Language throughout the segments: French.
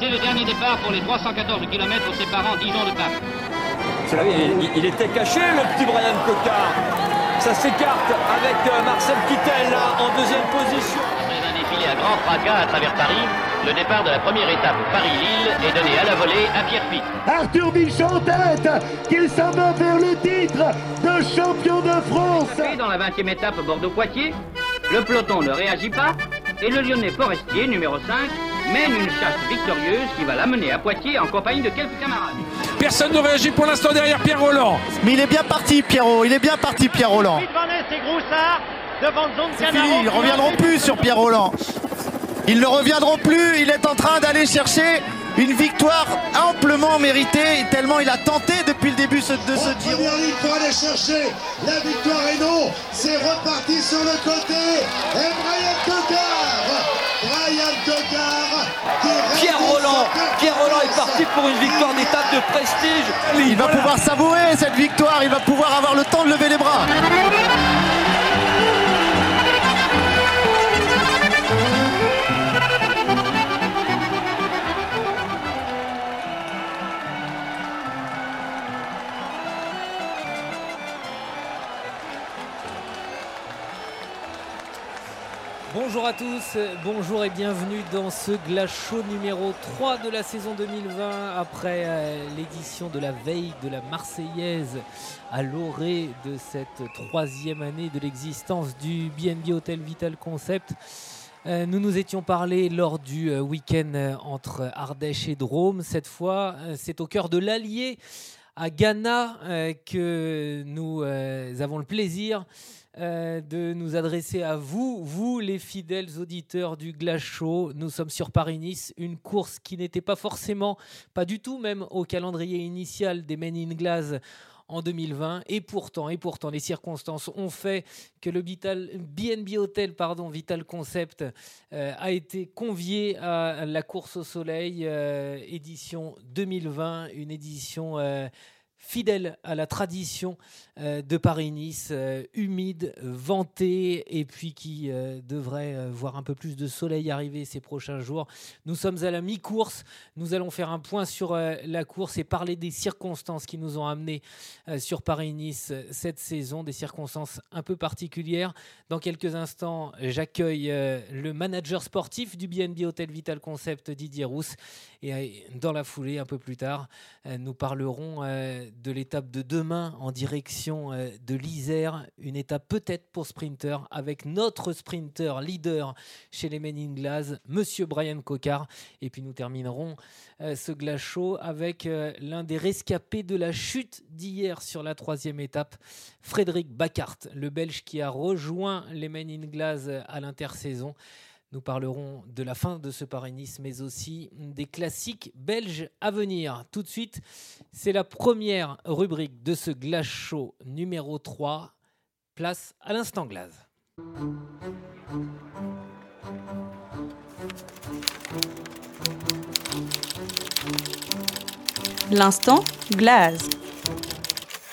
C'est le dernier départ pour les 314 km séparant Dijon de Paris. Il, il, était caché, le petit Brian Cocard. Ça s'écarte avec euh, Marcel Kittel là, en deuxième position. Après un défilé à grand fracas à travers Paris, le départ de la première étape Paris-Lille est donné à la volée à Pierre Pitt. Arthur Bichon en tête, qu'il s'en va vers le titre de champion de France. Dans la 20e étape Bordeaux-Poitiers, le peloton ne réagit pas et le Lyonnais Forestier, numéro 5, mène une chasse victorieuse qui va l'amener à Poitiers en compagnie de quelques camarades. Personne ne réagit pour l'instant derrière Pierre Roland. Mais il est bien parti, Pierrot. Il est bien parti, Pierre Roland. C'est fini. Ils ne reviendront plus sur Pierre Roland. Ils ne reviendront plus. Il est en train d'aller chercher une victoire amplement méritée, tellement il a tenté depuis le début de ce Giro. Première ligne pour aller chercher la victoire et non, c'est reparti sur le côté. Et Brian Pierre Roland Pierre Roland est parti pour une victoire d'étape de prestige. Il va pouvoir savourer cette victoire, il va pouvoir avoir le temps de lever les bras. Bonjour à tous, bonjour et bienvenue dans ce Glace Show numéro 3 de la saison 2020 après euh, l'édition de la veille de la Marseillaise à l'orée de cette troisième année de l'existence du BNB Hotel Vital Concept. Euh, nous nous étions parlé lors du euh, week-end entre Ardèche et Drôme. Cette fois, c'est au cœur de l'Allier à Ghana que nous avons le plaisir euh, de nous adresser à vous, vous les fidèles auditeurs du Glace. Nous sommes sur Paris-Nice, une course qui n'était pas forcément, pas du tout même au calendrier initial des Men in Glass en 2020 et pourtant et pourtant les circonstances ont fait que le BNB Hotel pardon Vital Concept euh, a été convié à la course au soleil euh, édition 2020 une édition fidèle à la tradition euh, de Paris-Nice, euh, humide, venté, et puis qui euh, devrait voir un peu plus de soleil arriver ces prochains jours. Nous sommes à la mi-course, nous allons faire un point sur la course et parler des circonstances qui nous ont amenés sur Paris-Nice cette saison, des circonstances un peu particulières. Dans quelques instants, j'accueille le manager sportif du BNB Hotel Vital Concept, Didier Rousse, et dans la foulée, un peu plus tard, nous parlerons de l'étape de demain en direction euh, de l'Isère, une étape peut-être pour sprinter avec notre sprinter leader chez les Men in Glass, Monsieur Brian Cocard. Et puis nous terminerons euh, ce glace avec euh, l'un des rescapés de la chute d'hier sur la troisième étape, Frédéric Bacart, le Belge qui a rejoint les Men in à l'intersaison. Nous parlerons de la fin de ce Paris-Nice, mais aussi des classiques belges à venir. Tout de suite, c'est la première rubrique de ce Glace Show numéro 3. Place à l'instant glace. L'instant glace.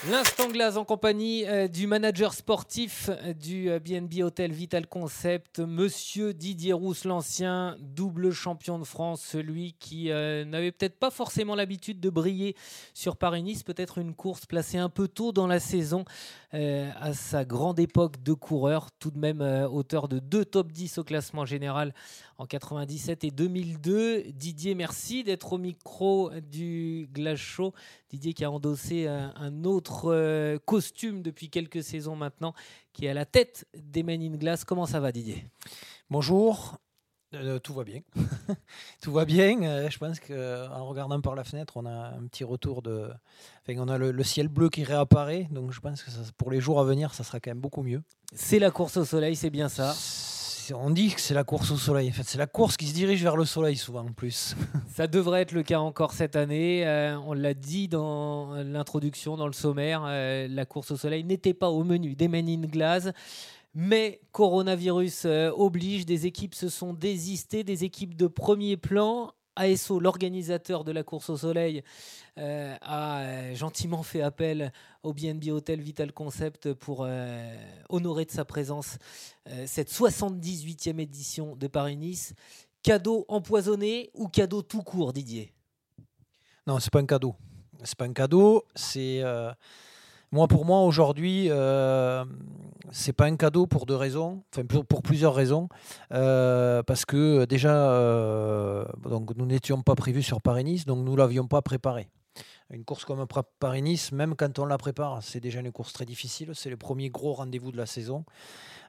L'instant glace en compagnie euh, du manager sportif euh, du BNB euh, Hotel Vital Concept, monsieur Didier Rousse, l'ancien double champion de France, celui qui n'avait peut-être pas forcément l'habitude de briller sur Paris-Nice, peut-être une course placée un peu tôt dans la saison à sa grande époque de coureur, tout de même auteur de deux top 10 au classement général en 97 et 2002. Didier, merci d'être au micro du Glace Show. Didier qui a endossé un autre euh, costume depuis quelques saisons maintenant, qui est à la tête des Men in Glass. Comment ça va, Didier? Bonjour. Euh, tout va bien. tout va bien. Euh, je pense qu'en regardant par la fenêtre, on a un petit retour de. Enfin, on a le, ciel bleu qui réapparaît. Donc je pense que pour les jours à venir, ça sera quand même beaucoup mieux. C'est la course au soleil, c'est bien ça on dit que c'est la course au soleil. En fait, c'est la course qui se dirige vers le soleil souvent en plus. Ça devrait être le cas encore cette année. Euh, on l'a dit dans l'introduction, dans le sommaire, euh, la course au soleil n'était pas au menu des Men in Glass. Mais coronavirus euh, oblige, des équipes se sont désistées, des équipes de premier plan. ASO, l'organisateur de la course au soleil, euh, a euh, gentiment fait appel au BNB Hotel Vital Concept pour euh, honorer de sa présence cette 78e édition de Paris-Nice Cadeau empoisonné ou cadeau tout court, Didier? Non, c'est pas un cadeau. C'est pas un cadeau. C'est moi pour moi aujourd'hui, euh, c'est pas un cadeau pour deux raisons. Enfin pour, plusieurs raisons. Euh, parce que déjà, euh, nous n'étions pas prévus sur Paris-Nice, donc nous l'avions pas préparé. Une course comme Paris-Nice, même quand on la prépare, c'est déjà une course très difficile. C'est le premier gros rendez-vous de la saison.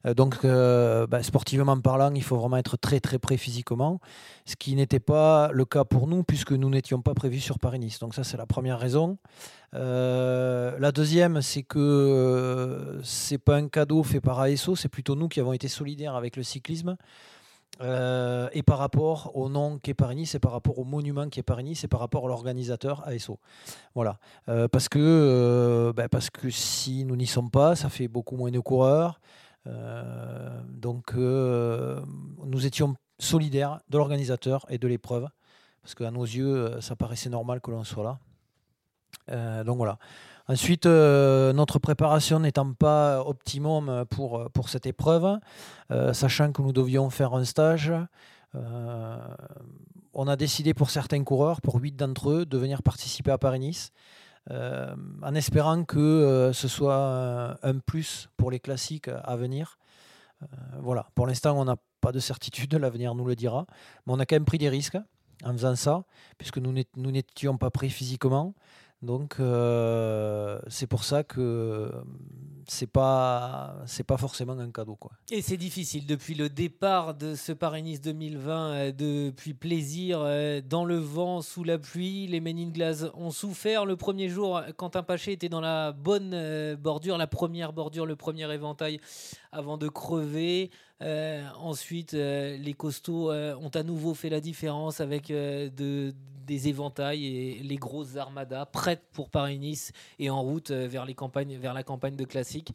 Euh, donc, euh, bah, sportivement parlant, il faut vraiment être très très prêt physiquement, ce qui n'était pas le cas pour nous puisque nous n'étions pas prévus sur Paris-Nice. Donc ça, c'est la première raison. Euh, la deuxième, c'est que euh, c'est pas un cadeau fait par ASO, c'est plutôt nous qui avons été solidaires avec le cyclisme. Euh, et par rapport au nom qu'est Paris-Nice, et par rapport au monument qui est Paris-Nice, et par rapport à l'organisateur ASO. Voilà. Euh, parce, que, euh, ben, parce que si nous n'y sommes pas, ça fait beaucoup moins de coureurs. Donc nous étions solidaires de l'organisateur et de l'épreuve, parce qu'à nos yeux, ça paraissait normal que l'on soit là. Donc voilà. Ensuite, euh, notre préparation n'étant pas optimum pour, cette épreuve, euh, sachant que nous devions faire un stage, euh, on a décidé pour certains coureurs, pour huit d'entre eux, de venir participer à Paris-Nice, en espérant que ce soit un, plus pour les classiques à venir. Voilà, pour l'instant, on n'a pas de certitude, l'avenir nous le dira, mais on a quand même pris des risques en faisant ça, puisque nous n'étions pas prêts physiquement. Donc euh, c'est pour ça que c'est pas c'est pas forcément un cadeau quoi. Et c'est difficile depuis le départ de ce Paris-Nice 2020, euh, depuis plaisir euh, dans le vent, sous la pluie. Les Men in Glass ont souffert. Le premier jour, Quentin Paché était dans la bonne euh, bordure, la première bordure, le premier éventail avant de crever. Euh, ensuite, euh, les costauds euh, ont à nouveau fait la différence avec euh, de- des éventails et les grosses armadas prêtes pour Paris-Nice et en route euh, vers, les campagnes, vers la campagne de classique.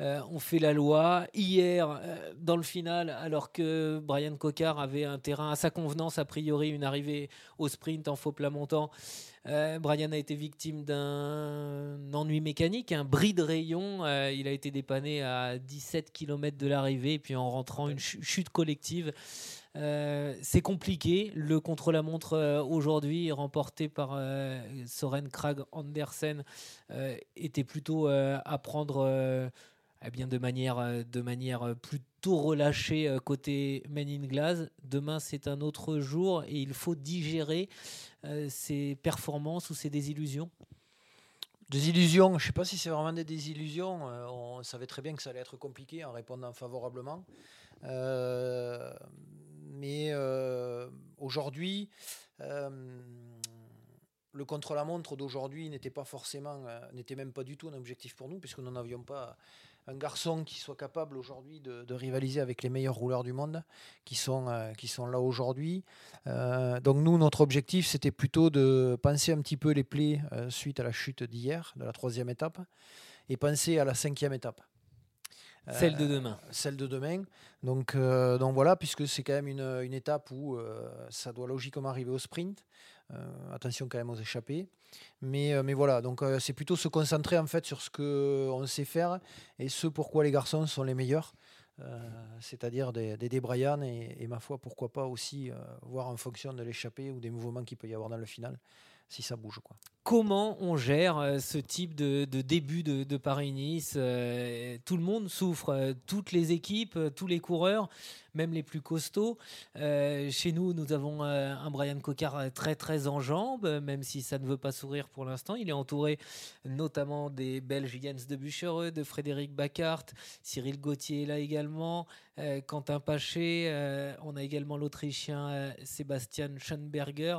Euh, on fait la loi. Hier, euh, dans le final, alors que Brian Cocard avait un terrain à sa convenance, a priori une arrivée au sprint en faux plat montant, Brian a été victime d'un ennui mécanique, un bris de rayon. Il a été dépanné à 17 km de l'arrivée, puis en rentrant une ch- chute collective. Euh, c'est compliqué. Le contre-la-montre euh, aujourd'hui, remporté par euh, Soren Krag Andersen, euh, était plutôt à prendre eh bien de manière, de manière plutôt relâchée côté Men in Glass. Demain, c'est un autre jour et il faut digérer ces performances ou ces désillusions. Des illusions, je ne sais pas si c'est vraiment des désillusions. on savait très bien que ça allait être compliqué en répondant favorablement. Mais euh, aujourd'hui, euh, le contre-la-montre d'aujourd'hui n'était pas forcément, euh, n'était même pas du tout un objectif pour nous, puisque nous n'avions pas un garçon qui soit capable aujourd'hui de, rivaliser avec les meilleurs rouleurs du monde qui sont, qui sont là aujourd'hui. Donc nous, notre objectif, c'était plutôt de penser un petit peu les plaies suite à la chute d'hier, de la troisième étape, et penser à la cinquième étape. Celle de Euh, demain. Celle de demain. Donc, euh, donc voilà, puisque c'est quand même une, une étape où euh, ça doit logiquement arriver au sprint. Attention quand même aux échappées. Mais, mais voilà, donc c'est plutôt se concentrer en fait sur ce qu'on sait faire et ce pourquoi les garçons sont les meilleurs. Euh, c'est-à-dire des, des, et, et, ma foi, pourquoi pas aussi euh, voir en fonction de l'échappée ou des mouvements qu'il peut y avoir dans le final, si ça bouge. Comment on gère euh, ce type de, début de, Paris-Nice euh, Tout le monde souffre, euh, toutes les équipes, tous les coureurs, même les plus costauds. Chez nous, nous avons un Brian Cocard très très en jambes, même si ça ne veut pas sourire pour l'instant. Il est entouré notamment des Belges Jens de Buchereux, de Frédéric Bacart, Cyril Gauthier est là également, Quentin Paché, on a également l'Autrichien Sébastien Schoenberger.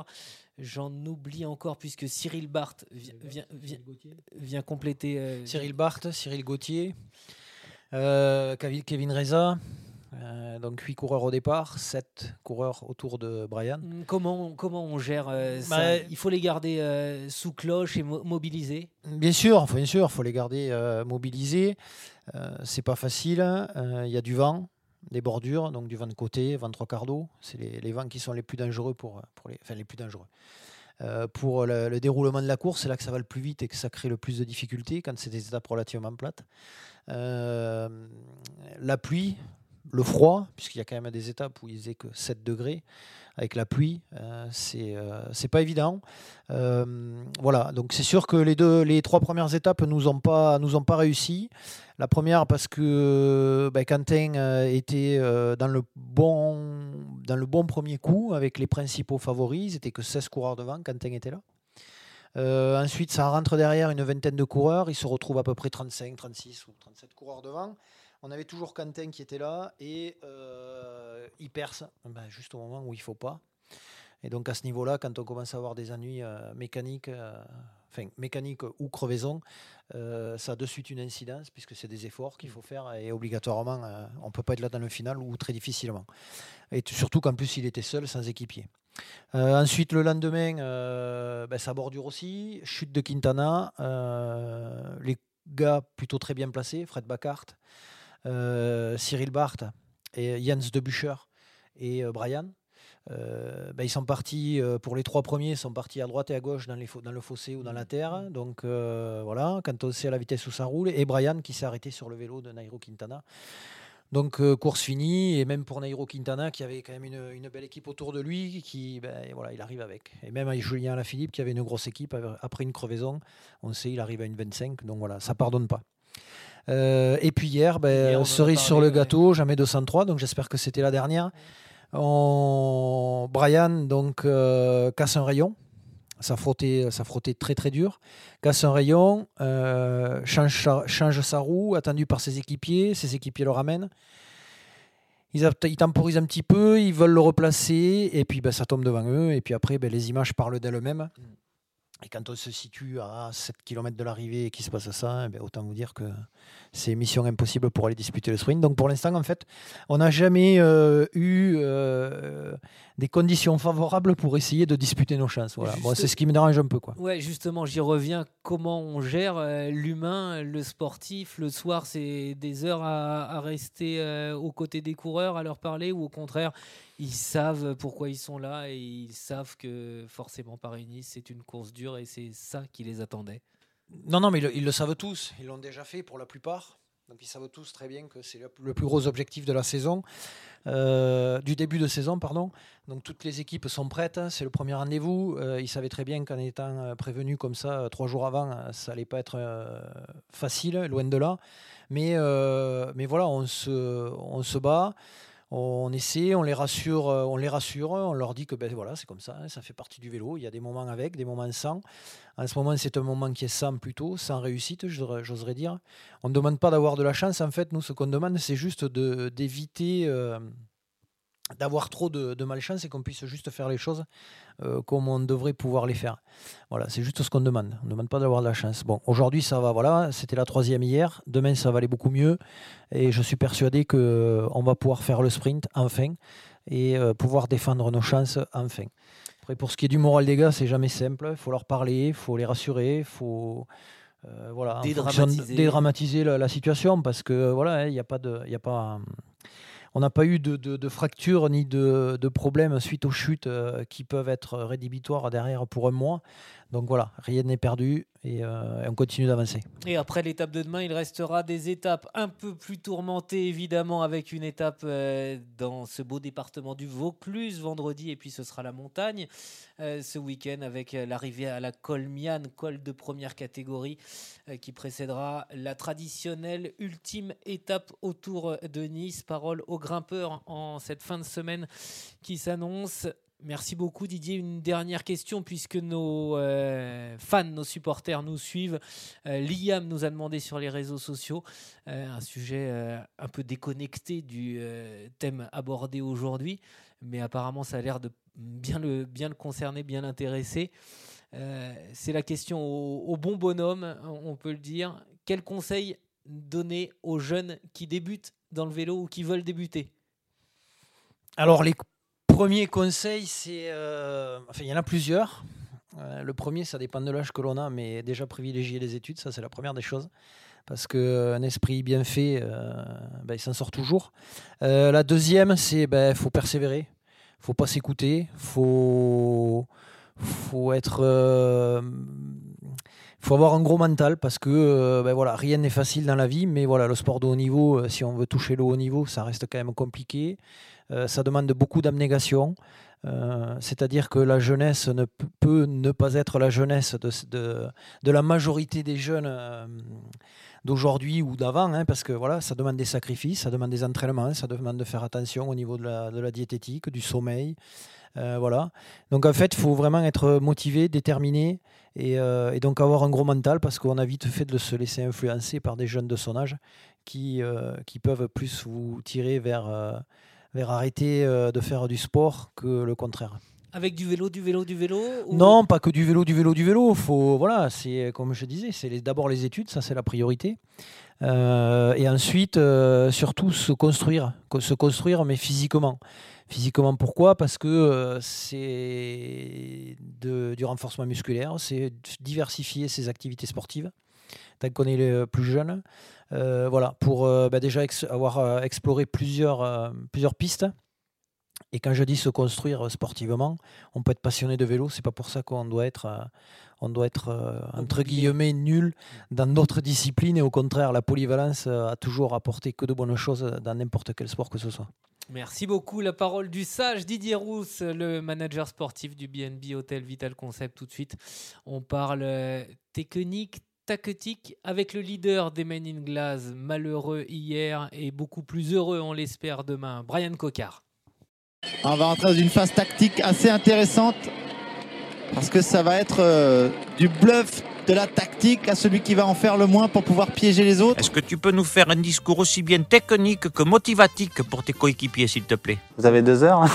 J'en oublie encore puisque Cyril Barth vient, vient, vient, vient compléter. Euh, Cyril Barth, Cyril Gauthier, euh, Kevin Reza. Euh, donc 8 coureurs au départ, 7 coureurs autour de Brian. Comment, comment on gère euh, ça? Bah, Il faut les garder euh, sous cloche et mo mobilisés? Bien sûr, bien sûr, il faut les garder euh, mobilisés. c'est pas facile. Il y a du vent, des bordures, donc du vent de côté, vent trois quarts d'eau. C'est les, vents qui sont les plus dangereux pour, pour les, enfin les plus dangereux. Euh, pour le, le, déroulement de la course, c'est là que ça va le plus vite et que ça crée le plus de difficultés quand c'est des étapes relativement plates. Euh, la pluie, le froid, puisqu'il y a quand même des étapes où il faisait que 7 degrés avec la pluie, c'est c'est pas évident. voilà, donc c'est sûr que les deux, les trois premières étapes nous ont pas nous ont pas réussi. La première parce que ben, Quentin était dans le bon dans le bon premier coup avec les principaux favoris. N'étaient que 16 coureurs devant. Quentin était là. Euh, ensuite, ça rentre derrière une vingtaine de coureurs. Il se retrouve à peu près 35, 36 ou 37 coureurs devant. On avait toujours Quentin qui était là et euh, il perce ben, juste au moment où il ne faut pas. Et donc à ce niveau-là, quand on commence à avoir des ennuis euh, mécaniques, enfin mécaniques ou crevaison, ça a de suite une incidence puisque c'est des efforts qu'il faut faire et obligatoirement, on ne peut pas être là dans le final ou très difficilement. Et surtout qu'en plus il était seul sans équipier. Euh, ensuite, le lendemain, euh, ben, ça bordure aussi. Chute de Quintana. Euh, les gars plutôt très bien placés, Fred Bacart, Cyril Barth et Jens de et Brian. Ben, ils sont partis pour les trois premiers, sont partis à droite et à gauche dans, le fossé ou dans la terre. Donc voilà, quand on sait à la vitesse où ça roule. Et Brian qui s'est arrêté sur le vélo de Nairo Quintana. Donc euh, course finie, et même pour Nairo Quintana qui avait quand même une, belle équipe autour de lui, qui ben, voilà, il arrive avec. Et même Julien Alaphilippe qui avait une grosse équipe après une crevaison, on sait il arrive à une 25, donc voilà, ça pardonne pas. Euh, et puis hier, ben, cerise sur le gâteau, jamais 203, donc j'espère que c'était la dernière. Brian donc euh, casse un rayon, ça frottait, ça frottait très très dur. Casse un rayon, euh, change, change sa roue, attendu par ses équipiers, ses équipiers le ramènent. Ils, ils, temporisent un petit peu, ils veulent le replacer, et puis ben, ça tombe devant eux, et puis après ben, les images parlent d'elles-mêmes. Et quand on se situe à 7 km de l'arrivée et qu'il se passe ça, eh autant vous dire que c'est mission impossible pour aller disputer le sprint. Donc pour l'instant, en fait, on n'a jamais euh, eu euh, des conditions favorables pour essayer de disputer nos chances. Voilà. c'est ce qui me dérange un peu. Quoi. Ouais, justement, j'y reviens. Comment on gère euh, l'humain, le sportif? Le soir, c'est des heures à, à rester aux côtés des coureurs, à leur parler, ou au contraire, ils savent pourquoi ils sont là et ils savent que forcément Paris-Nice, c'est une course dure et c'est ça qui les attendait. Non, non, mais ils le, savent tous. Ils l'ont déjà fait pour la plupart. Donc ils savent tous très bien que c'est le, plus gros objectif de la saison, euh, du début de saison, pardon. Donc toutes les équipes sont prêtes. C'est le premier rendez-vous. Euh, ils savaient très bien qu'en étant euh, prévenus comme ça trois jours avant, ça allait pas être facile, loin de là. Mais, mais voilà, on se, on se bat on essaie, on les rassure, euh, on les rassure, on leur dit que ben voilà, c'est comme ça, hein, ça fait partie du vélo. Il y a des moments avec, des moments sans. En ce moment, c'est un moment qui est sans plutôt, sans réussite, j'oserais dire. On ne demande pas d'avoir de la chance. En fait, nous, ce qu'on demande, c'est juste d'éviter euh, d'avoir trop de, malchance et qu'on puisse juste faire les choses euh, comme on devrait pouvoir les faire. Voilà, c'est juste ce qu'on demande. On ne demande pas d'avoir de la chance. Bon, aujourd'hui ça va, voilà, c'était la troisième hier. Demain ça va aller beaucoup mieux et je suis persuadé qu'on euh, va pouvoir faire le sprint enfin et euh, pouvoir défendre nos chances enfin. Après, pour ce qui est du moral des gars, c'est jamais simple. Il faut leur parler, il faut les rassurer, il faut voilà, dédramatiser, la, situation parce que voilà, il n'y a pas de, a pas on n'a pas eu de, de, fractures ni de, de, problèmes suite aux chutes euh, qui peuvent être rédhibitoires derrière pour un mois. Donc voilà, rien n'est perdu et, euh, on continue d'avancer. Et après l'étape de demain, il restera des étapes un peu plus tourmentées, évidemment, avec une étape euh, dans ce beau département du Vaucluse vendredi, et puis ce sera la montagne euh, ce week-end avec l'arrivée à la Colmiane, col de première catégorie, qui précédera la traditionnelle ultime étape autour de Nice. Parole aux grimpeurs en cette fin de semaine qui s'annonce. Merci beaucoup Didier. Une dernière question puisque nos euh, fans, nos supporters nous suivent. Euh, Liam nous a demandé sur les réseaux sociaux euh, un sujet un peu déconnecté du thème abordé aujourd'hui, mais apparemment ça a l'air de bien le, concerner, bien l'intéresser. C'est la question au, au, bon bonhomme, on peut le dire. Quel conseil donner aux jeunes qui débutent dans le vélo ou qui veulent débuter? Alors les premier conseil, c'est. Euh, enfin, il y en a plusieurs. Euh, le premier, ça dépend de l'âge que l'on a, mais déjà privilégier les études, ça c'est la première des choses. Parce qu'un esprit bien fait, euh, ben, il s'en sort toujours. la deuxième, c'est qu'il ben, faut persévérer. faut pas s'écouter. faut faut être faut avoir un gros mental parce que ben voilà, rien n'est facile dans la vie, mais voilà, le sport de haut niveau, si on veut toucher le haut niveau, ça reste quand même compliqué. Ça demande beaucoup d'abnégation. Euh, c'est-à-dire que la jeunesse ne peut ne pas être la jeunesse de, la majorité des jeunes euh, d'aujourd'hui ou d'avant, hein, parce que voilà, ça demande des sacrifices, ça demande des entraînements, ça demande de faire attention au niveau de la, diététique, du sommeil. Euh, voilà. Donc en fait, il faut vraiment être motivé, déterminé et, et, donc avoir un gros mental parce qu'on a vite fait de se laisser influencer par des jeunes de son âge qui, qui peuvent plus vous tirer vers vers arrêter euh, de faire du sport que le contraire. Avec du vélo, du vélo, du vélo Non, pas que du vélo, du vélo, du vélo. Faut, voilà, c'est comme je disais, c'est d'abord les études, ça c'est la priorité. Euh, et ensuite, euh, surtout se construire, se construire, mais physiquement. Physiquement, pourquoi? Parce que c'est du renforcement musculaire, c'est diversifier ses activités sportives tant qu'on est plus jeune. Euh, voilà, pour euh, bah, déjà avoir euh, exploré plusieurs, plusieurs pistes. Et quand je dis se construire sportivement, on peut être passionné de vélo, c'est pas pour ça qu'on doit être, on doit être entre guillemets nul dans d'autres disciplines. Et au contraire, la polyvalence a toujours apporté que de bonnes choses dans n'importe quel sport que ce soit. Merci beaucoup. La parole du sage Didier Rousse, le manager sportif du BNB Hotel Vital Concept. Tout de suite, on parle technique, tactique avec le leader des Men in Glass, malheureux hier et beaucoup plus heureux, on l'espère, demain, Brian Cocard. On va entrer dans une phase tactique assez intéressante parce que ça va être euh, du bluff de la tactique à celui qui va en faire le moins pour pouvoir piéger les autres. Est-ce que tu peux nous faire un discours aussi bien technique que motivatique pour tes coéquipiers, s'il te plaît? Vous avez deux heures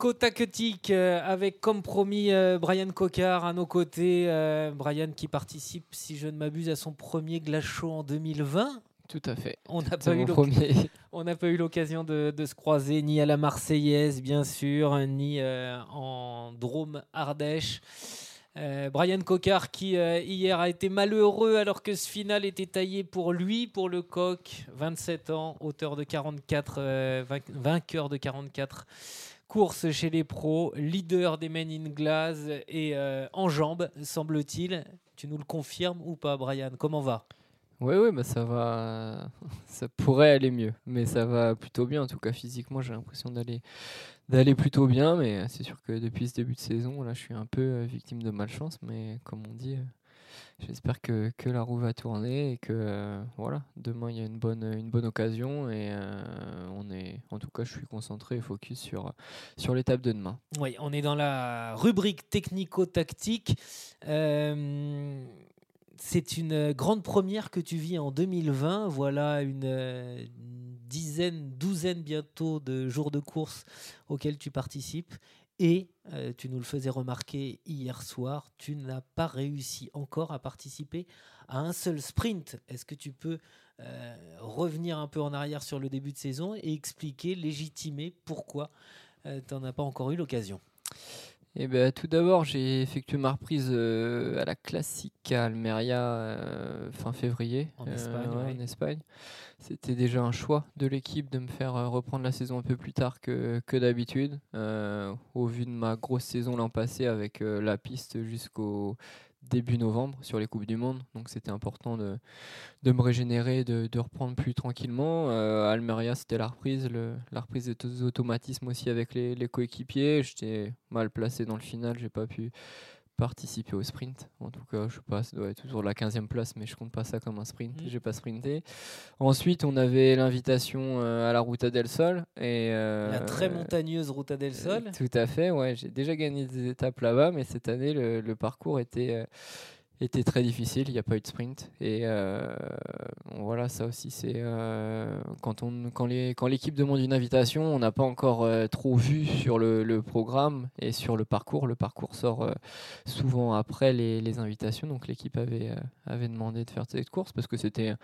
technico-tactique euh, avec comme promis euh, Brian Cocard à nos côtés. Euh, Brian qui participe, si je ne m'abuse, à son premier glace show en 2020. Tout à fait. On n'a pas, pas, eu l'occasion de, se croiser ni à la Marseillaise, bien sûr, ni en Drôme Ardèche. Brian Cocard qui hier a été malheureux alors que ce final était taillé pour lui, pour le coq, 27 ans, auteur de 44, vainqueur de 44 course chez les pros, leader des Men in Glass et euh, en jambes, semble-t-il. Tu nous le confirmes ou pas, Brian? Comment va? Oui, oui, bah ça va. Ça pourrait aller mieux, mais ça va plutôt bien. En tout cas, physiquement, j'ai l'impression d'aller d'aller plutôt bien, mais c'est sûr que depuis ce début de saison, là, je suis un peu euh, victime de malchance, mais comme on dit, euh, J'espère que, que, la roue va tourner et que euh, voilà, demain il y a une bonne, une bonne occasion et euh, on est, en tout cas, je suis concentré et focus sur, sur l'étape de demain. Oui, on est dans la rubrique technico-tactique. Euh, c'est une grande première que tu vis en 2020. Voilà une dizaine, douzaine bientôt de jours de course auxquels tu participes. Et euh, tu nous le faisais remarquer hier soir, tu n'as pas réussi encore à participer à un seul sprint. Est-ce que tu peux euh, revenir un peu en arrière sur le début de saison et expliquer, légitimer pourquoi euh, tu n'en as pas encore eu l'occasion? Eh ben, tout d'abord, j'ai effectué ma reprise à la classique à Almeria fin février en Espagne. en Espagne. C'était déjà un choix de l'équipe de me faire euh, reprendre la saison un peu plus tard que, que d'habitude. Euh, au vu de ma grosse saison l'an passé avec euh, la piste jusqu'au début novembre sur les Coupes du Monde. Donc c'était important de, de, me régénérer, de, de reprendre plus tranquillement. Almeria, c'était la reprise, le, la reprise des automatismes aussi avec les, les coéquipiers. J'étais mal placé dans le final, j'ai pas pu participer au sprint. En tout cas, je sais pas, ça doit être toujours la 15e place, mais je compte pas ça comme un sprint. mm. J'ai pas sprinté. Ensuite, on avait l'invitation euh, à la Ruta del Sol. Et, euh, la très montagneuse Ruta del Sol. tout à fait, ouais. J'ai déjà gagné des étapes là-bas, mais cette année, le, le parcours était euh, était très difficile, il n'y a pas eu de sprint. Et euh, voilà, ça aussi, c'est euh, quand, on, quand, les, quand l'équipe demande une invitation, on n'a pas encore euh, trop vu sur le, le, programme et sur le parcours. Le parcours sort souvent après les, les, invitations, donc l'équipe avait, avait demandé de faire cette course parce que c'était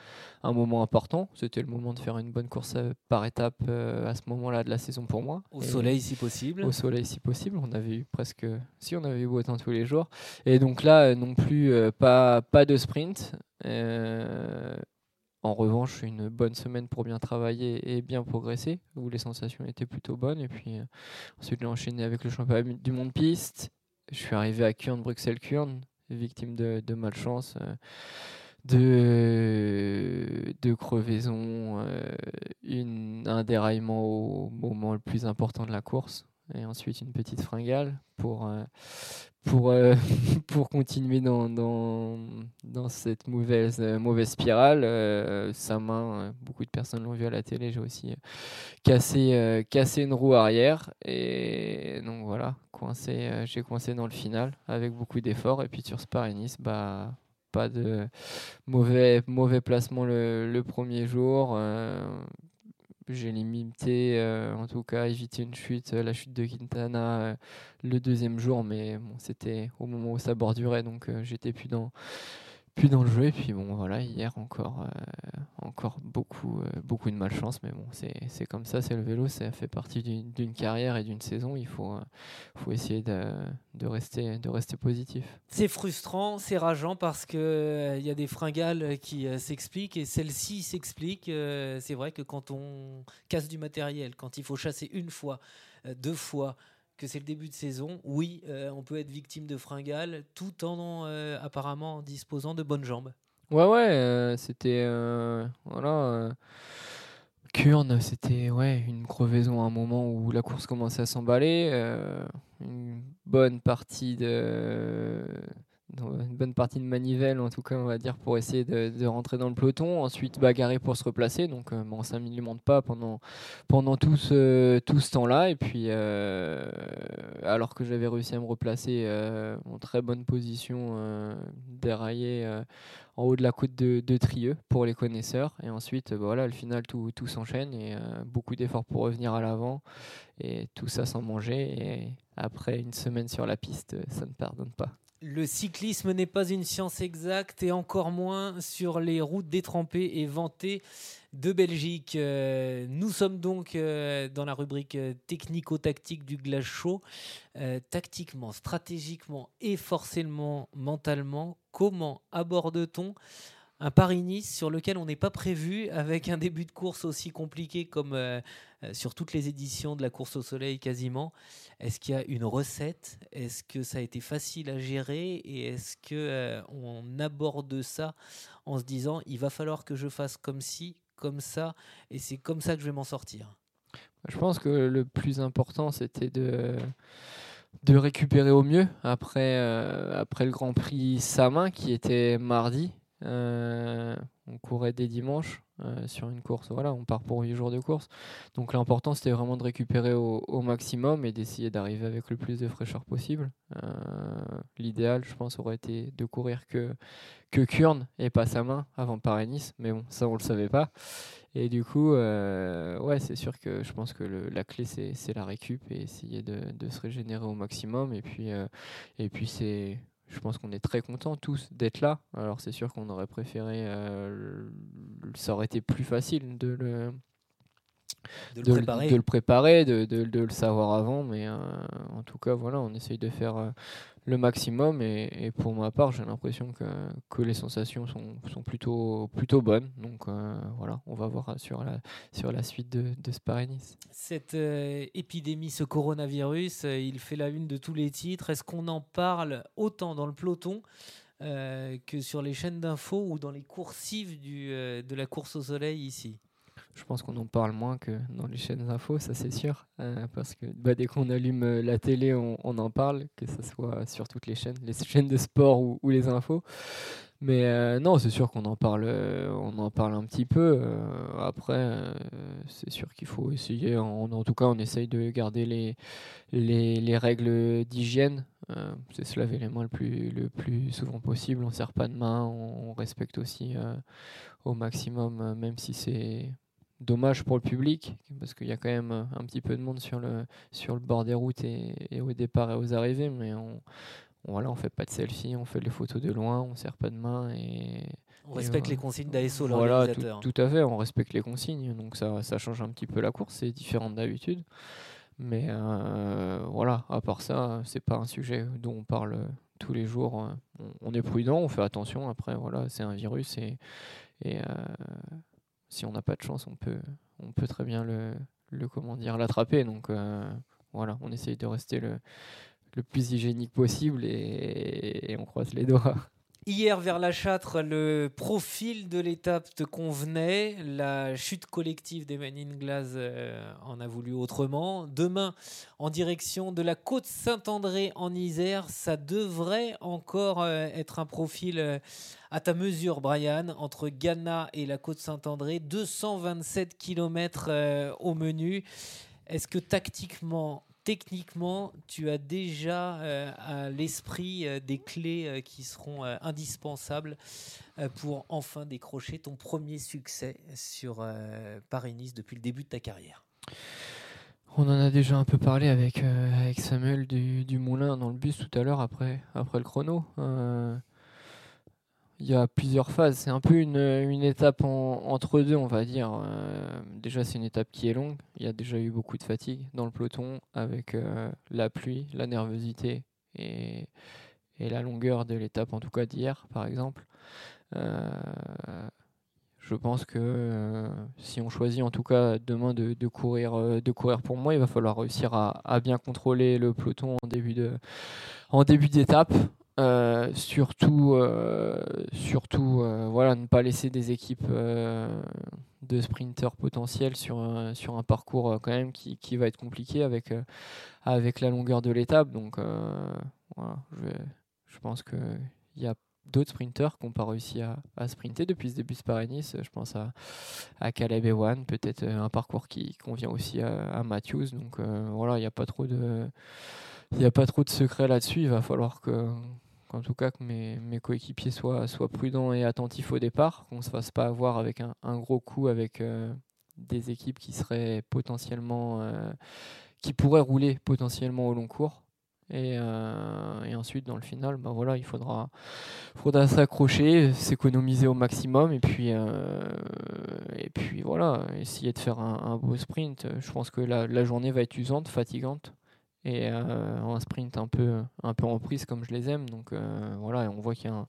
un moment important. C'était le moment de faire une bonne course par étape à ce moment-là de la saison pour moi. Au soleil, si possible. Au soleil, si possible. On avait eu presque, si on avait eu beau temps tous les jours. Et donc là, non plus pas, pas de sprint. Euh, en revanche, une bonne semaine pour bien travailler et bien progresser, où les sensations étaient plutôt bonnes. Et puis ensuite, j'ai enchaîné avec le championnat du monde piste. Je suis arrivé à Kurn, Bruxelles-Kurn, victime de, malchance de, de crevaison, un déraillement au moment le plus important de la course et ensuite une petite fringale pour, euh, pour, euh, pour continuer dans, dans, dans cette mauvaise, euh, mauvaise spirale. sa main, beaucoup de personnes l'ont vu à la télé, j'ai aussi cassé, cassé une roue arrière. Et donc voilà, coincé, j'ai coincé dans le final avec beaucoup d'efforts. Et puis sur Spa-Nice, bah, pas de mauvais, mauvais placement le, le premier jour j'ai limité, euh, en tout cas, éviter une chute, euh, la chute de Quintana euh, le deuxième jour, mais bon, c'était au moment où ça bordurait, donc j'étais plus dans, plus dans le jeu. Et puis bon, voilà, hier encore, euh, encore beaucoup, euh, beaucoup de malchance. Mais bon, c'est comme ça, c'est le vélo, ça fait partie d'une carrière et d'une saison. Il faut, euh, faut essayer de, de, rester, de rester positif. C'est frustrant, c'est rageant parce qu'il il y a des fringales qui s'expliquent et celle-ci s'explique. c'est vrai que quand on casse du matériel, quand il faut chasser une fois, deux fois, que c'est le début de saison, oui, euh, on peut être victime de fringales tout en euh, apparemment disposant de bonnes jambes. Ouais, ouais, euh, c'était. voilà. Kurn, c'était ouais, une crevaison à un moment où la course commençait à s'emballer. une bonne partie de une bonne partie de manivelle, en tout cas, on va dire, pour essayer de, rentrer dans le peloton. Ensuite, bagarrer pour se replacer. Donc, euh, ça ne m'alimente pas pendant, pendant tout ce, tout ce temps-là. Et puis, euh, alors que j'avais réussi à me replacer euh, en très bonne position, déraillé en haut de la côte de, de, Trieux pour les connaisseurs. Et ensuite, voilà, le final, tout, tout s'enchaîne et beaucoup d'efforts pour revenir à l'avant. Et tout ça sans manger. Et après une semaine sur la piste, ça ne pardonne pas. Le cyclisme n'est pas une science exacte et encore moins sur les routes détrempées et vantées de Belgique. Euh, nous sommes donc euh, dans la rubrique euh, technico-tactique du glace chaud. tactiquement, stratégiquement et forcément mentalement, comment aborde-t-on un Paris-Nice sur lequel on n'est pas prévu avec un début de course aussi compliqué comme euh, euh, sur toutes les éditions de la course au soleil quasiment. Est-ce qu'il y a une recette? Est-ce que ça a été facile à gérer? Et est-ce que euh, on aborde ça en se disant il va falloir que je fasse comme ci, comme ça, et c'est comme ça que je vais m'en sortir? Je pense que le plus important c'était de de récupérer au mieux après, après le Grand Prix Samin qui était mardi euh, on courait des dimanches euh, sur une course. Voilà, on part pour 8 jours de course. Donc l'important c'était vraiment de récupérer au, maximum et d'essayer d'arriver avec le plus de fraîcheur possible. Euh, l'idéal, je pense, aurait été de courir que, que Kurn et pas sa main avant Paris-Nice. Mais bon, ça on le savait pas. Et du coup, ouais, c'est sûr que je pense que la clé c'est la récup et essayer de, de, se régénérer au maximum. Et puis, et puis c'est je pense qu'on est très contents tous d'être là. Alors c'est sûr qu'on aurait préféré, euh, ça aurait été plus facile de le, de le, préparer. de le préparer, de, de, le savoir avant, mais euh, en tout cas voilà, on essaye de faire euh, le maximum et, pour ma part j'ai l'impression que, que, les sensations sont, sont, plutôt, plutôt bonnes donc euh, voilà on va voir sur la, sur la suite de, de ce Paris-Nice. Cette euh, épidémie, ce coronavirus, euh, il fait la une de tous les titres. Est-ce qu'on en parle autant dans le peloton que sur les chaînes d'infos ou dans les coursives du, de la course au soleil ici? Je pense qu'on en parle moins que dans les chaînes infos, ça c'est sûr. Euh, parce que bah, dès qu'on allume euh, la télé, on, en parle, que ce soit sur toutes les chaînes, les chaînes de sport ou, les infos. Mais euh, non, c'est sûr qu'on en parle, on en parle un petit peu. après, c'est sûr qu'il faut essayer. En, tout cas, on essaye de garder les, les, les règles d'hygiène. c'est se laver les mains le plus, le plus souvent possible. On ne serre pas de main. On respecte aussi au maximum, même si c'est dommage pour le public parce qu'il y a quand même un petit peu de monde sur le, sur le bord des routes et, au départ et aux arrivées mais on, on, voilà, on fait pas de selfie, on fait les photos de loin, on serre pas de main et on respecte les consignes d'ASO voilà, tout, tout, à fait, on respecte les consignes donc ça, ça change un petit peu la course, c'est différent d'habitude mais euh, voilà, à part ça, c'est pas un sujet dont on parle tous les jours. On, on est prudent, on fait attention. Après, voilà, c'est un virus et, Et si on n'a pas de chance, on peut, on peut très bien le, le comment dire l'attraper. Donc voilà, on essaye de rester le, le plus hygiénique possible et, on croise les doigts. Hier vers la Châtre, le profil de l'étape te convenait. La chute collective des Men in Glass euh, en a voulu autrement. Demain, en direction de la côte Saint-André en Isère, ça devrait encore euh, être un profil euh, à ta mesure, Brian, entre Ghana et la côte Saint-André. 227 km au menu. Est-ce que tactiquement, techniquement, tu as déjà euh, à l'esprit euh, des clés euh, qui seront indispensables pour enfin décrocher ton premier succès sur Paris-Nice depuis le début de ta carrière. On en a déjà un peu parlé avec, Samuel du, Moulin dans le bus tout à l'heure après, après le chrono il y a plusieurs phases. C'est un peu une, étape entre deux, on va dire. Euh, déjà, c'est une étape qui est longue. Il y a déjà eu beaucoup de fatigue dans le peloton avec euh, la pluie, la nervosité et, la longueur de l'étape, en tout cas d'hier, par exemple. Euh, je pense que si on choisit en tout cas demain de, courir, de courir pour moi, il va falloir réussir à, bien contrôler le peloton en début d'étape. Euh, surtout, euh, surtout euh, voilà, ne pas laisser des équipes de sprinters potentiels sur un, sur un parcours quand même qui, qui, va être compliqué avec, avec la longueur de l'étape. Donc je, je pense qu'il y a d'autres sprinters qui n'ont pas réussi à, sprinter depuis ce début de Paris-Nice. Je pense à, à Caleb Ewan, peut-être un parcours qui convient aussi à, à Matthews. Donc voilà, il n'y a pas trop de... Il n'y a pas trop de secret là-dessus. Il va falloir que, en tout cas que mes, coéquipiers soient, prudents et attentifs au départ, qu'on ne se fasse pas avoir avec un, gros coup avec euh, des équipes qui seraient potentiellement, euh, qui pourraient rouler potentiellement au long cours. Et, euh, ensuite, dans le final, bah voilà, il faudra, s'accrocher, s'économiser au maximum, et puis, voilà, essayer de faire un, beau sprint. Je pense que la journée va être usante, fatigante et euh, un sprint un peu, un peu en prise comme je les aime. Donc euh, voilà, on voit qu'il y a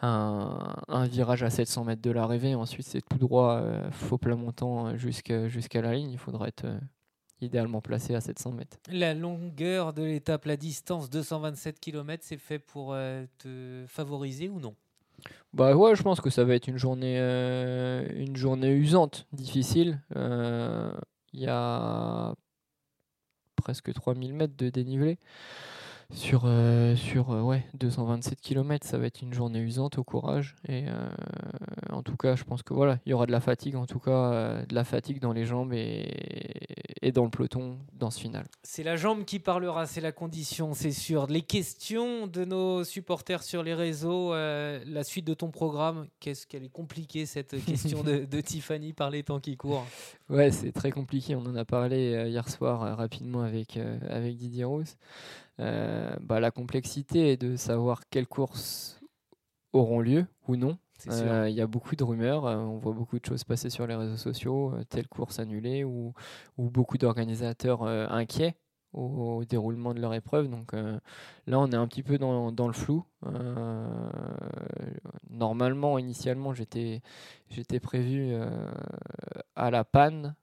un, un, virage à 700 mètres de l'arrivée. Ensuite, c'est tout droit, euh, faux plat montant jusqu'à jusqu'à la ligne. Il faudra être idéalement placé à 700 mètres. La longueur de l'étape, la distance, 227 km, c'est fait pour te favoriser ou non? Bah ouais, je pense que ça va être une journée, une journée usante, difficile. Il y a presque 3000 mètres de dénivelé sur, euh, sur euh, ouais, 227 km, ça va être une journée usante au courage. Et euh, en tout cas, je pense que voilà, il y aura de la fatigue, en tout cas, de la fatigue dans les jambes et, et dans le peloton dans ce final. C'est la jambe qui parlera, c'est la condition, c'est sûr. Les questions de nos supporters sur les réseaux, la suite de ton programme, qu'est-ce qu'elle est compliquée cette question de, de, Tiffany par les temps qui courent? Ouais, c'est très compliqué. On en a parlé hier soir rapidement avec, avec Didier Rousse. Euh, bah, la complexité est de savoir quelles courses auront lieu ou non. Euh, il y a beaucoup de rumeurs, euh, on voit beaucoup de choses passer sur les réseaux sociaux, telle course annulée ou, ou beaucoup d'organisateurs inquiets au, déroulement de leur épreuve. Donc là, on est un petit peu dans, dans le flou. normalement, initialement, j'étais prévu à la panne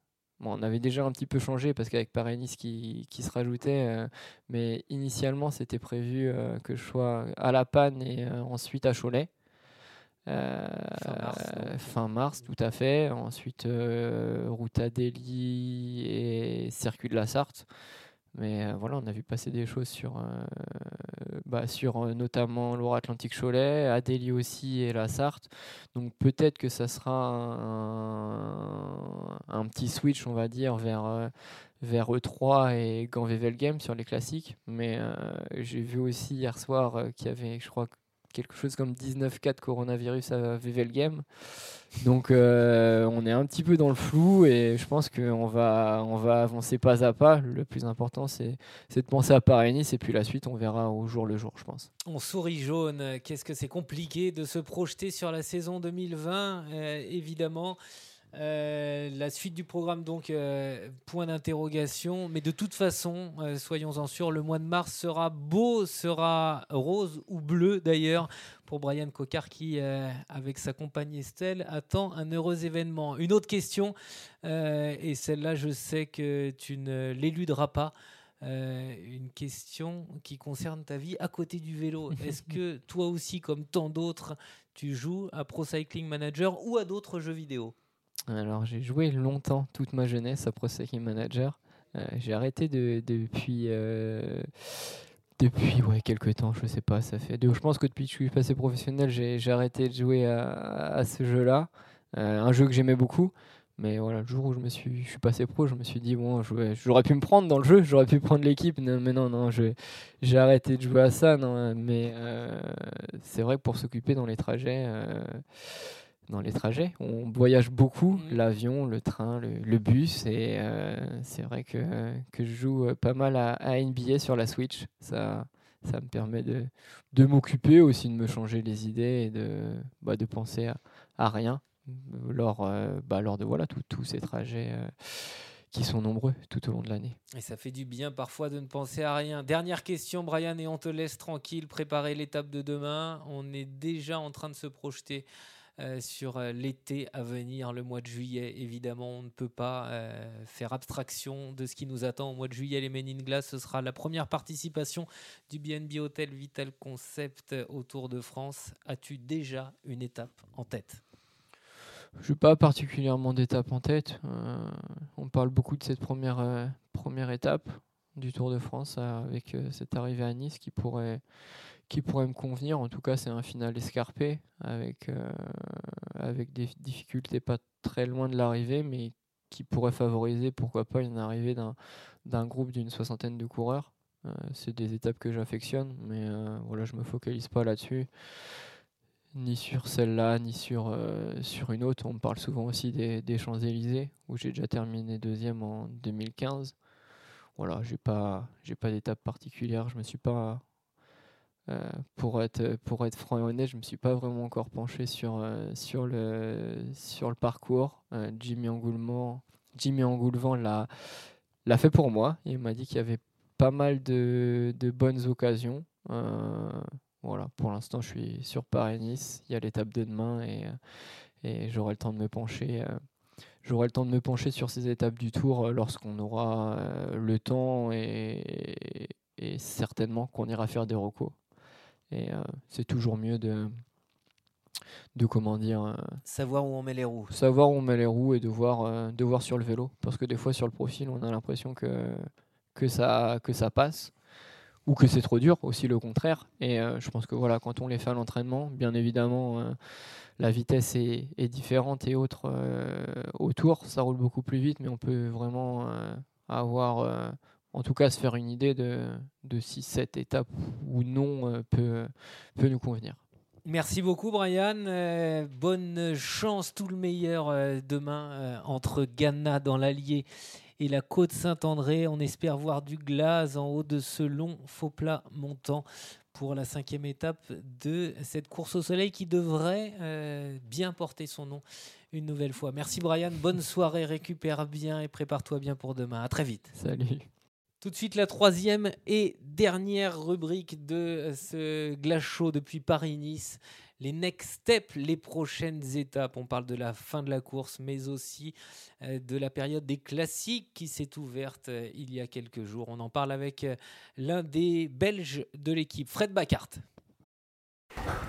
on avait déjà un petit peu changé parce qu'avec Paris-Nice qui, qui, se rajoutait, euh, mais initialement c'était prévu euh, que je sois à La Panne et euh, ensuite à Cholet. fin, mars, tout à fait. Ensuite, route à Delhi et circuit de la Sarthe. Mais euh, voilà, on a vu passer des choses sur, euh, bah, sur euh, notamment Loire-Atlantique Cholet, Adélie aussi et la Sarthe. Donc peut-être que ça sera un, un, petit switch, on va dire, vers, vers E3 et Ganvevel Game sur les classiques. Mais j'ai vu aussi hier soir qu'il y avait, je crois, quelque chose comme 19 cas de coronavirus à VVL Game. Donc euh, on est un petit peu dans le flou et je pense qu'on va, on va avancer pas à pas. Le plus important, c'est de penser à Paris-Nice et puis la suite, on verra au jour le jour, je pense. On sourit jaune. Qu'est-ce que c'est compliqué de se projeter sur la saison 2020, euh, évidemment. Euh, la suite du programme, donc, euh, point d'interrogation. Mais de toute façon, euh, soyons-en sûrs, le mois de mars sera beau, sera rose ou bleu d'ailleurs pour Brian Cocard qui, avec sa compagne Estelle, attend un heureux événement. Une autre question, et celle-là, je sais que tu ne l'éluderas pas. une question qui concerne ta vie à côté du vélo. Est-ce que toi aussi, comme tant d'autres, tu joues à Pro Cycling Manager ou à d'autres jeux vidéo? Alors j'ai joué longtemps, toute ma jeunesse, à Pro Cycling Manager. Euh, j'ai arrêté de, depuis, euh, depuis ouais, quelques temps, je sais pas, ça fait. je pense que depuis que je suis passé professionnel, j'ai arrêté de jouer à, ce jeu-là. Euh, un jeu que j'aimais beaucoup. Mais voilà, le jour où je me suis, je suis passé pro, je me suis dit bon, j'aurais pu me prendre dans le jeu, j'aurais pu prendre l'équipe, mais non, non, j'ai arrêté de jouer à ça. Non, mais c'est vrai que pour s'occuper dans les trajets, dans les trajets. On voyage beaucoup, mmh. l'avion, le train, le, bus, et euh, c'est vrai que, que je joue euh, pas mal à, NBA sur la Switch. Ça, ça me permet de, de m'occuper aussi, de me changer les idées et de, bah, de penser à, à rien lors, euh, bah, lors de voilà, tous ces trajets. qui sont nombreux tout au long de l'année. Et ça fait du bien parfois de ne penser à rien. Dernière question, Brian, et on te laisse tranquille préparer l'étape de demain. On est déjà en train de se projeter sur euh, l'été à venir, le mois de juillet. Évidemment, on ne peut pas euh, faire abstraction de ce qui nous attend au mois de juillet. Les Men Glass, ce sera la première participation du BNB Hotel Vital Concept au Tour de France. As-tu déjà une étape en tête? Je n'ai pas particulièrement d'étape en tête. on parle beaucoup de cette première, première étape du Tour de France avec cette arrivée à Nice qui pourrait, qui pourrait me convenir. En tout cas, c'est un final escarpé avec, euh, avec des difficultés pas très loin de l'arrivée, mais qui pourrait favoriser, pourquoi pas, une arrivée d'un groupe d'une soixantaine de coureurs. Euh, c'est des étapes que j'affectionne, mais euh, voilà, je me focalise pas là-dessus, ni sur celle-là, ni sur, sur une autre. On me parle souvent aussi des, des Champs-Élysées, où j'ai déjà terminé deuxième en 2015. Voilà, j'ai pas, pas d'étape particulière. Je me suis pas euh, pour, être, pour être franc et honnête, je me suis pas vraiment encore penché sur, euh, sur, le, sur le parcours. Euh, Jimmy Angoulevent, Jimmy Angoulevent l'a, l'a fait pour moi. Il m'a dit qu'il y avait pas mal de, de bonnes occasions. voilà, pour l'instant, je suis sur Paris-Nice. Il y a l'étape de demain et, et j'aurai le temps de me pencher. J'aurai le temps de me pencher sur ces étapes du tour lorsqu'on aura le temps et, et certainement qu'on ira faire des recos. Et euh, c'est toujours mieux de, de comment dire euh, savoir où on met les roues. savoir où on met les roues et de voir euh, de voir sur le vélo. Parce que des fois sur le profil on a l'impression que que ça que ça passe ou que c'est trop dur aussi le contraire. Et je pense que voilà quand on les fait à l'entraînement bien évidemment la vitesse est, est, différente et autre autour ça roule beaucoup plus vite mais on peut vraiment avoir en tout cas se faire une idée de, de si cette étape ou non euh, peut, peut nous convenir. Merci beaucoup Brian. Euh, bonne chance, tout le meilleur euh, demain entre Ghana dans l'Allier et la côte Saint-André. On espère voir du glace en haut de ce long faux plat montant pour la cinquième étape de cette course au soleil qui devrait bien porter son nom une nouvelle fois. Merci Brian, bonne soirée, récupère bien et prépare-toi bien pour demain. À très vite. Salut. Tout de suite, la troisième et dernière rubrique de ce glace depuis Paris-Nice. Les next steps, les prochaines étapes. On parle de la fin de la course, mais aussi euh, de la période des classiques qui s'est ouverte euh, il y a quelques jours. On en parle avec euh, l'un des Belges de l'équipe, Fred Bacart.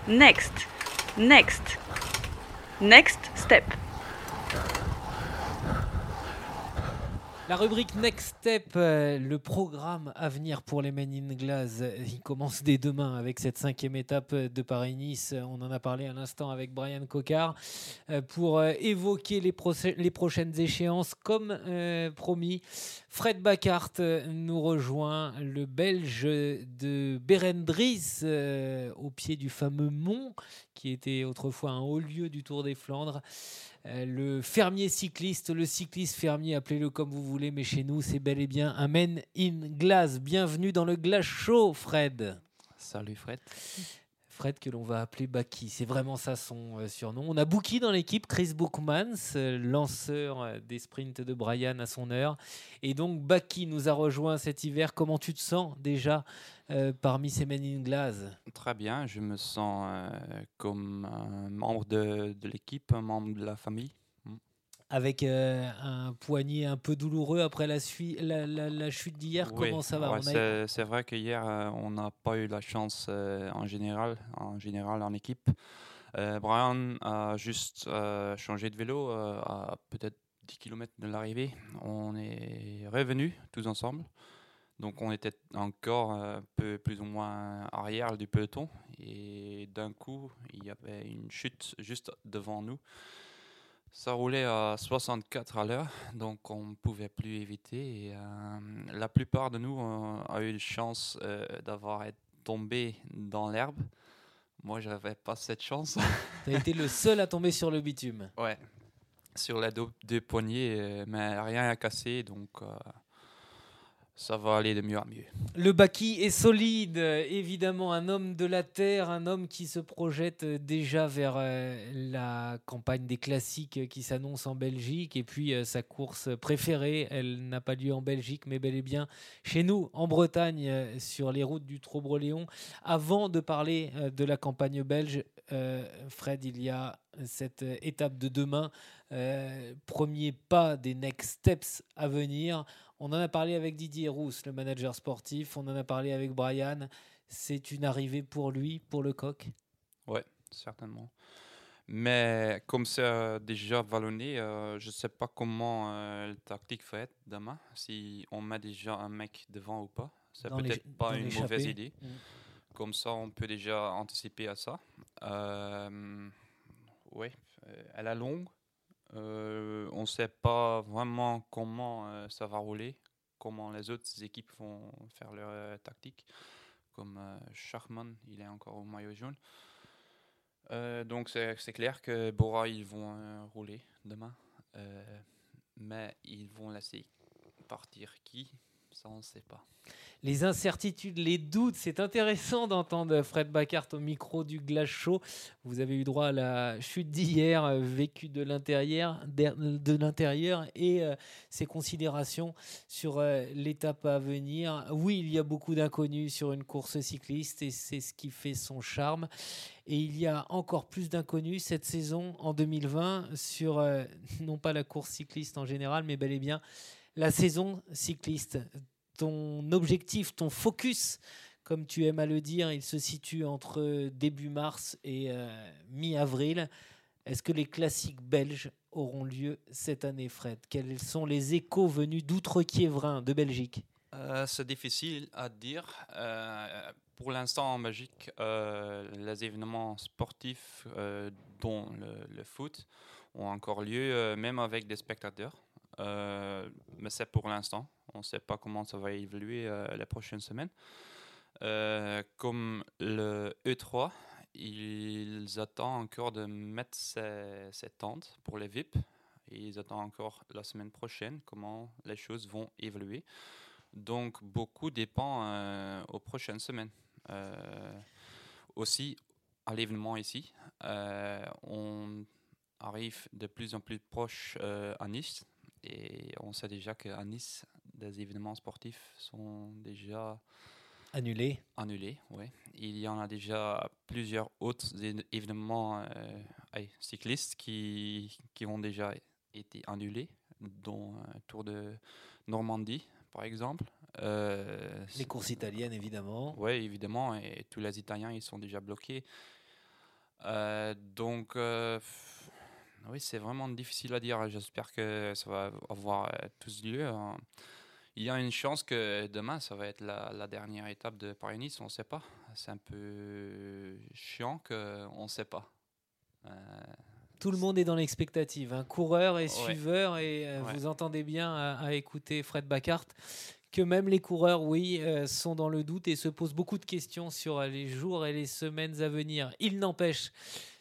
Next, next, next step. La rubrique Next Step, euh, le programme à venir pour les Men in Glass, il commence dès demain avec cette cinquième étape de Paris-Nice. On en a parlé à l'instant avec Brian Cocard euh, pour euh, évoquer les, les, prochaines échéances. Comme promis, Fred Bacart nous rejoint, le Belge de Berendries, au pied du fameux mont qui était autrefois un haut lieu du Tour des Flandres. Euh, le fermier cycliste, le cycliste fermier, appelez-le comme vous voulez, mais chez nous, c'est bel et bien un men in glace. Bienvenue dans le glace chaud, Fred. Salut, Fred. Que l'on va appeler Baki. C'est vraiment ça son euh, surnom. On a Bookie dans l'équipe, Chris Bookmans, euh, lanceur euh, des sprints de Brian à son heure. Et donc Baki nous a rejoint cet hiver. Comment tu te sens déjà parmi ces Men in Glass? Très bien, je me sens comme un membre de, de l'équipe, un membre de la famille. Avec euh, un poignet un peu douloureux après la, sui- la, la- la chute d'hier, Oui, comment ça va ouais, c'est, vrai qu'hier, euh, on n'a pas eu la chance euh, en, général, en général en équipe. Brian a juste changé de vélo à peut-être 10 km de l'arrivée. On est revenus tous ensemble. Donc on était encore un peu plus ou moins arrière du peloton. Et d'un coup, il y avait une chute juste devant nous. Ça roulait à 64 à l'heure, donc on ne pouvait plus éviter. Et, euh, la plupart de nous euh, a eu la chance euh, d'avoir été tombé dans l'herbe. Moi, j'avais pas cette chance. Tu as été le seul à tomber sur le bitume. ouais, sur les deux, poignets, euh, mais rien à casser, donc ça va aller de mieux en mieux. Le Baki est solide, évidemment, un homme de la terre, un homme qui se projette déjà vers euh, la campagne des classiques qui s'annonce en Belgique. Et puis euh, sa course préférée, elle n'a pas lieu en Belgique, mais bel et bien chez nous, en Bretagne, euh, sur les routes du Trobreléon. Avant de parler de la campagne belge, Fred, il y a cette étape de demain, premier pas des next steps à venir. On en a parlé avec Didier Rousse, le manager sportif. On en a parlé avec Brian. C'est une arrivée pour lui, pour le coq? Ouais, certainement. Mais comme c'est euh, déjà vallonné, euh, je ne sais pas comment euh, le tactique va être demain, si on met déjà un mec devant ou pas. C'est peut-être pas une mauvaise idée. Mm. Comme ça, on peut déjà anticiper à ça. Euh, oui, elle est longue. Euh, on ne sait pas vraiment comment euh, ça va rouler, comment les autres équipes vont faire leur euh, tactique. Comme Schachmann, il est encore au maillot jaune. Donc c'est clair que Bora, ils vont rouler demain. Mais ils vont laisser partir qui? Ça, on ne sait pas. Les incertitudes, les doutes, c'est intéressant d'entendre Fred Bacart au micro du Glace Show. Vous avez eu droit à la chute d'hier, euh, vécue de l'intérieur, de l'intérieur et euh, ses considérations sur euh, l'étape à venir. Oui, il y a beaucoup d'inconnus sur une course cycliste et c'est ce qui fait son charme. Et il y a encore plus d'inconnus cette saison en 2020 sur non pas la course cycliste en général, mais bel et bien la saison cycliste. Ton objectif, ton focus, comme tu aimes à le dire, il se situe entre début mars et euh, mi-avril. Est-ce que les classiques belges auront lieu cette année, Fred? Quels sont les échos venus d'Outre-Quiévrin, de Belgique? Euh, c'est difficile à dire. Euh, pour l'instant, en Belgique, les événements sportifs, dont le, foot, ont encore lieu, même avec des spectateurs. Euh, mais c'est pour l'instant. On ne sait pas comment ça va évoluer euh, les prochaines semaines. Euh, comme le E3, ils attendent encore de mettre ces, ces tentes pour les VIP. Ils attendent encore la semaine prochaine comment les choses vont évoluer. Donc beaucoup dépend aux prochaines semaines. Aussi, à l'événement ici, on arrive de plus en plus proche à Nice. Et on sait déjà qu'à Nice, des événements sportifs sont déjà Annulés. annulés. Ouais. Il y en a déjà plusieurs autres événements euh, cyclistes qui, qui ont déjà été annulés, dont un Tour de Normandie, par exemple. Euh, Les courses italiennes, évidemment. oui, évidemment, et tous les Italiens, ils sont déjà bloqués. Euh, donc, euh, oui, c'est vraiment difficile à dire. J'espère que ça va avoir euh, tous lieu. hein. Il y a une chance que demain, ça va être la, la dernière étape de Paris-Nice, on ne sait pas. C'est un peu chiant qu'on ne sait pas. Euh, Tout le monde est dans l'expectative, hein. coureur et Ouais. suiveur, et euh, Ouais. vous entendez bien à, à écouter Fred Bacart que même les coureurs, oui, euh, sont dans le doute et se posent beaucoup de questions sur les jours et les semaines à venir. Il n'empêche,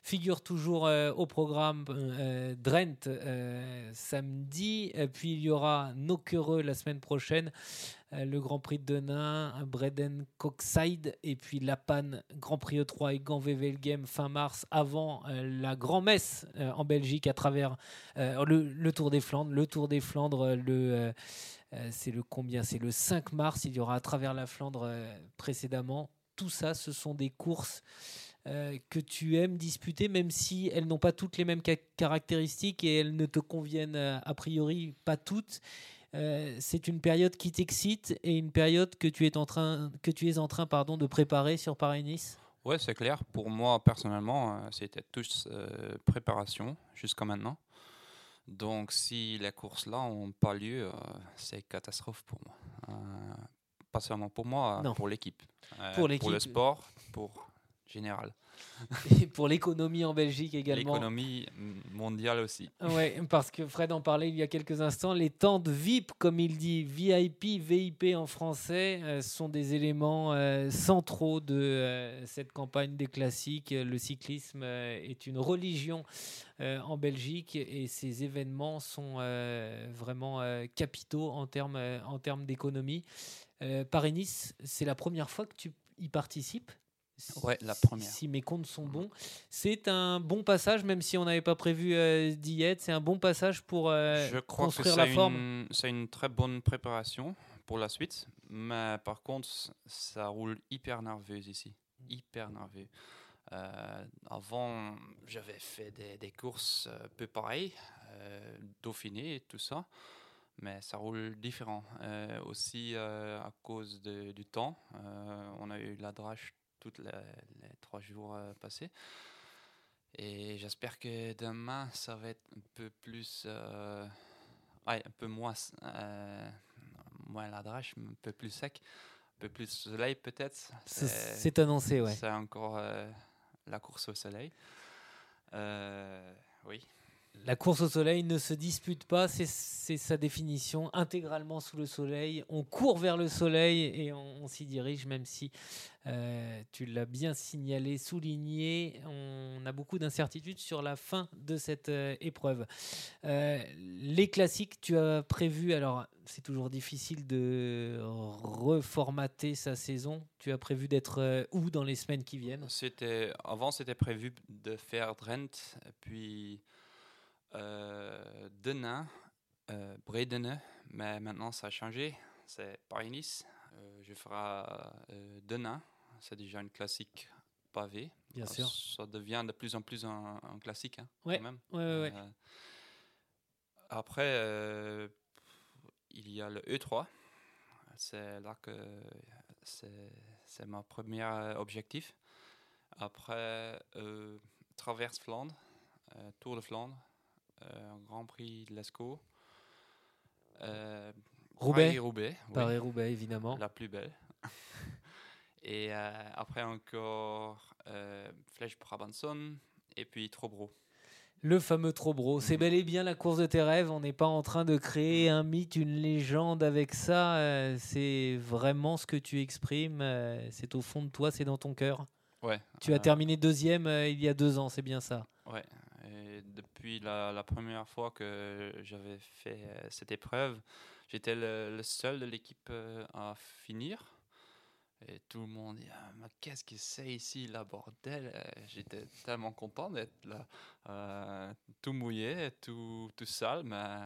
figure toujours euh, au programme euh, Drent euh, samedi. Et puis il y aura Nokere la semaine prochaine. euh, le Grand Prix de Denain, Breden Coxside et puis La Panne, Grand Prix E3 et Gand-Wevelgem fin mars avant euh, la grand-messe euh, en Belgique à travers euh, le, Tour des Flandres. Le Tour des Flandres, euh, euh, euh, c'est le combien? C'est le 5 mars. Il y aura à travers la Flandre euh, précédemment. Tout ça, ce sont des courses euh, que tu aimes disputer, même si elles n'ont pas toutes les mêmes ca- caractéristiques et elles ne te conviennent euh, a priori pas toutes. Euh, c'est une période qui t'excite et une période que tu es en train, que tu es en train pardon, de préparer sur Paris-Nice. Ouais, c'est clair. Pour moi, personnellement, c'était tous euh, préparation jusqu'à maintenant. Donc, si les courses-là n'ont pas lieu, euh, c'est catastrophe pour moi. Euh, pas seulement pour moi, Non. pour l'équipe. Pour Pour le sport, pour général. Et pour l'économie en Belgique également. L'économie mondiale aussi. Oui, parce que Fred en parlait il y a quelques instants. Les tentes VIP, comme il dit, VIP, VIP en français, euh, sont des éléments euh, centraux de euh, cette campagne des classiques. Le cyclisme euh, est une religion euh, en Belgique et ces événements sont euh, vraiment euh, capitaux en termes euh, en termes d'économie. Euh, Paris-Nice, c'est la première fois que tu y participes? Ouais, la si- première. Si mes comptes sont bons. C'est un bon passage, même si on n'avait pas prévu euh, d'y être. C'est un bon passage pour euh, Je crois que construire la forme. c'est une très bonne préparation pour la suite. Mais par contre, ça roule hyper nerveuse ici. Hyper nerveux. Euh, avant, j'avais fait des, des courses un peu pareilles, euh, Dauphiné et tout ça. Mais ça roule différent. Euh, aussi euh, à cause de- du temps. Euh, on a eu la drache tous les, les trois jours euh, passés. Et j'espère que demain, ça va être un peu plus. euh, ouais, un peu moins. euh, moins la drache, un peu plus sec. Un peu plus soleil, peut-être. C'est- c'est annoncé, ouais. C'est encore euh, la course au soleil. Euh, oui. La course au soleil ne se dispute pas, c'est- sa définition, intégralement sous le soleil. On court vers le soleil et on, s'y dirige, même si euh, tu l'as bien signalé, souligné. On a beaucoup d'incertitudes sur la fin de cette euh, épreuve. Euh, les classiques, tu as prévu, alors c'est toujours difficile de reformater sa saison. Tu as prévu d'être où dans les semaines qui viennent? Avant c'était prévu de faire Drent puis euh, Denain, euh, Bredene, mais maintenant ça a changé. C'est Paris-Nice. Euh, je ferai euh, Denain. C'est déjà une classique pavée. Bien sûr. Ça devient de plus en plus un, un classique, hein, Ouais, quand même. ouais, ouais. Euh, après, il y a le E3. C'est là que c'est mon premier objectif. Après, traverse Flandre, Tour de Flandre, euh, Grand Prix de l'Escaut. Euh, Roubaix. Paris-Roubaix. oui. Paris-Roubaix, évidemment. La plus belle. Et euh, après encore Flèche Brabanson et puis Trobro. Le fameux Trobro, c'est bel et bien la course de tes rêves. On n'est pas en train de créer un mythe, une légende avec ça. euh, c'est vraiment ce que tu exprimes. euh, c'est au fond de toi, c'est dans ton cœur. Ouais, Tu as terminé deuxième il y a deux ans, c'est bien ça. Ouais, depuis la, première fois que j'avais fait euh, cette épreuve, j'étais le, seul de l'équipe euh, à finir. Et tout le monde dit Ah, qu'est-ce que c'est ici, la bordel? Euh, J'étais tellement content d'être là, tout mouillé, tout, tout sale, mais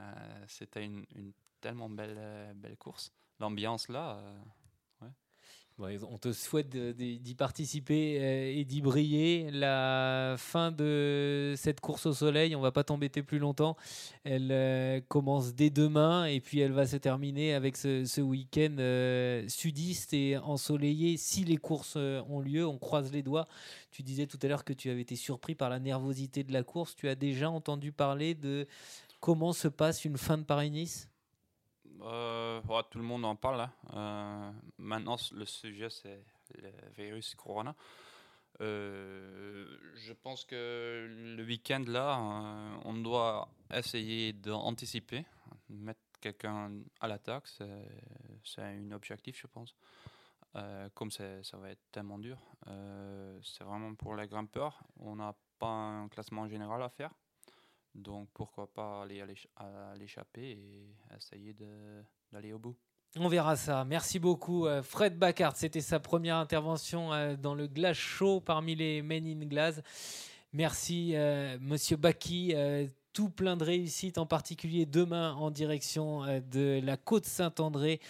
c'était une, une tellement belle, belle course. L'ambiance là, on te souhaite d'y participer euh, et d'y briller. La fin de cette course au soleil, on va pas t'embêter plus longtemps. Elle euh, commence dès demain et puis elle va se terminer avec ce, ce week-end euh, sudiste et ensoleillé. Si les courses ont lieu, on croise les doigts. Tu disais tout à l'heure que tu avais été surpris par la nervosité de la course. Tu as déjà entendu parler de comment se passe une fin de Paris-Nice? Euh, ouais, tout le monde en parle. hein. Euh, maintenant, le sujet, c'est le virus Corona. Euh, je pense que le week-end, là, on doit essayer d'anticiper, mettre quelqu'un à l'attaque. C'est un objectif, je pense. Comme ça va être tellement dur. C'est vraiment pour les grimpeurs. On a pas un classement général à faire. Donc pourquoi pas aller à l'éch- à l'échappée et essayer d'aller au bout. On verra ça. Merci beaucoup, euh, Fred Bacard. C'était sa première intervention euh, dans le Glace Show parmi les Men in Glass. Merci, euh, Monsieur Baki. tout plein de réussite, en particulier demain en direction de la côte Saint-André,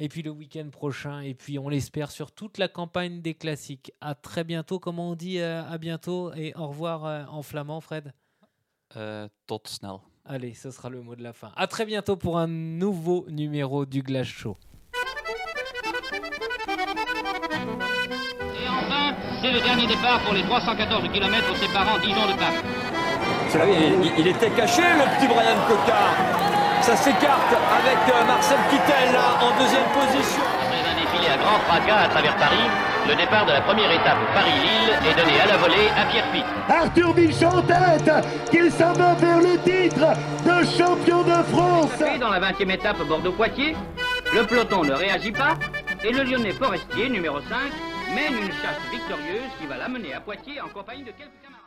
et puis le week-end prochain, et puis on l'espère sur toute la campagne des classiques. À très bientôt, comment on dit à bientôt et au revoir en flamand, Fred tot snel. Allez, ce sera le mot de la fin. À très bientôt pour un nouveau numéro du Glace Show. Et enfin, c'est le dernier départ pour les 314 km séparant Dijon de Paris. Vous savez, il, il était caché le petit Brian Cocard. Ça s'écarte avec euh, Marcel Kittel là en deuxième position. Après un défilé à grand fracas à travers Paris, le départ de la première étape Paris-Lille est donné à la volée à Pierre Pic. Arthur Bichon en tête, qui s'en va vers le titre de champion de France. Et dans la 20e étape Bordeaux-Poitiers, le peloton ne réagit pas et le Lyonnais Forestier, numéro 5, mène une chasse victorieuse qui va l'amener à Poitiers en compagnie de quelques camarades.